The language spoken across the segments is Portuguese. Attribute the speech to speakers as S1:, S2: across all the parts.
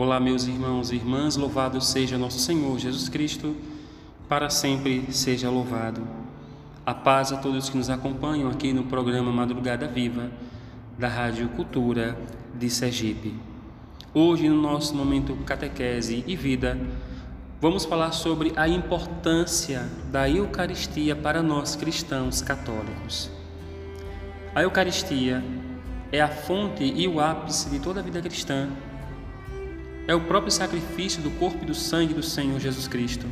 S1: Olá, meus irmãos e irmãs, louvado seja nosso Senhor Jesus Cristo, para sempre seja louvado. A paz a todos que nos acompanham aqui no programa Madrugada Viva da Rádio Cultura de Sergipe. Hoje, no nosso momento catequese e vida, vamos falar sobre a importância da Eucaristia para nós cristãos católicos. A Eucaristia é a fonte e o ápice de toda a vida cristã é o próprio sacrifício do corpo e do sangue do Senhor Jesus Cristo,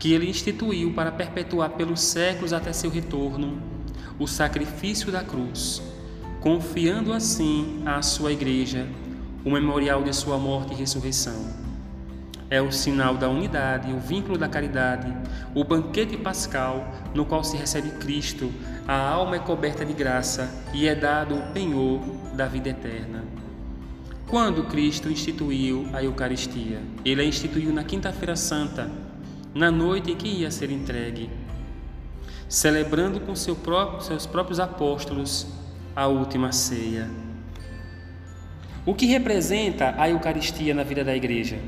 S1: que ele instituiu para perpetuar pelos séculos até seu retorno o sacrifício da cruz, confiando assim à sua igreja o memorial de sua morte e ressurreição. É o sinal da unidade, o vínculo da caridade, o banquete pascal no qual se recebe Cristo, a alma é coberta de graça e é dado o penhor da vida eterna. Quando Cristo instituiu a Eucaristia? Ele a instituiu na Quinta-feira Santa, na noite em que ia ser entregue, celebrando com seu próprio, seus próprios apóstolos a última ceia. O que representa a Eucaristia na vida da igreja?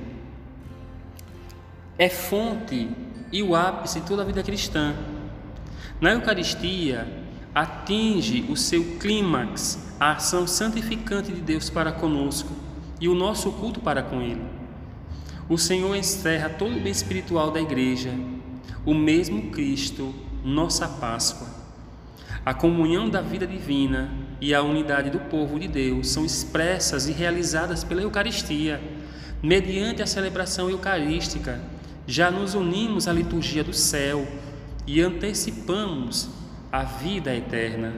S1: É fonte e o ápice de toda a vida cristã. Na Eucaristia, atinge o seu clímax, a ação santificante de Deus para conosco e o nosso culto para com Ele. O Senhor encerra todo o bem espiritual da igreja, o mesmo Cristo, nossa Páscoa. A comunhão da vida divina e a unidade do povo de Deus são expressas e realizadas pela Eucaristia. Mediante a celebração eucarística, já nos unimos à liturgia do céu e antecipamos a vida eterna.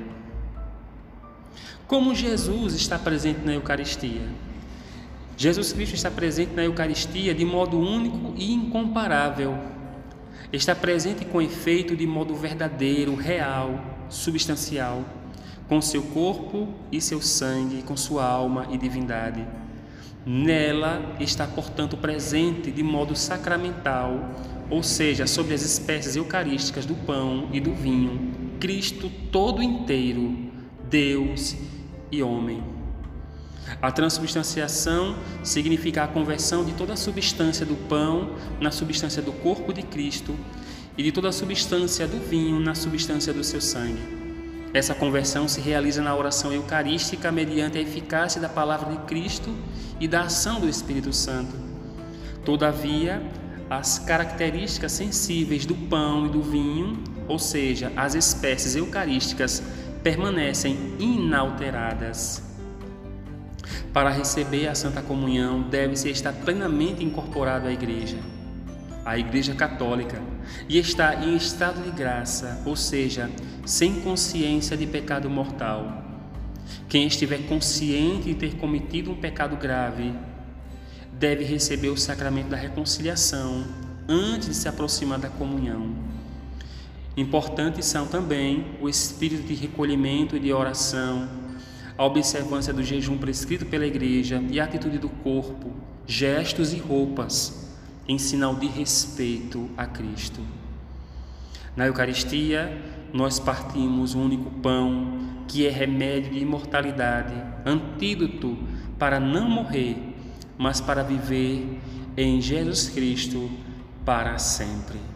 S1: Como Jesus está presente na Eucaristia? Jesus Cristo está presente na Eucaristia de modo único e incomparável. Está presente com efeito de modo verdadeiro, real, substancial, com seu corpo e seu sangue, com sua alma e divindade. Nela está, portanto, presente de modo sacramental, ou seja, sobre as espécies eucarísticas do pão e do vinho, Cristo todo inteiro, Deus e homem. A transubstanciação significa a conversão de toda a substância do pão na substância do corpo de Cristo e de toda a substância do vinho na substância do seu sangue. Essa conversão se realiza na oração eucarística mediante a eficácia da palavra de Cristo e da ação do Espírito Santo. Todavia, as características sensíveis do pão e do vinho ou seja, as espécies eucarísticas permanecem inalteradas. Para receber a Santa Comunhão, deve-se estar plenamente incorporado à Igreja, à Igreja Católica, e estar em estado de graça, ou seja, sem consciência de pecado mortal. Quem estiver consciente de ter cometido um pecado grave, deve receber o sacramento da reconciliação antes de se aproximar da comunhão. Importantes são também o espírito de recolhimento e de oração, a observância do jejum prescrito pela Igreja e a atitude do corpo, gestos e roupas, em sinal de respeito a Cristo. Na Eucaristia, nós partimos o único pão que é remédio de imortalidade, antídoto para não morrer, mas para viver em Jesus Cristo para sempre.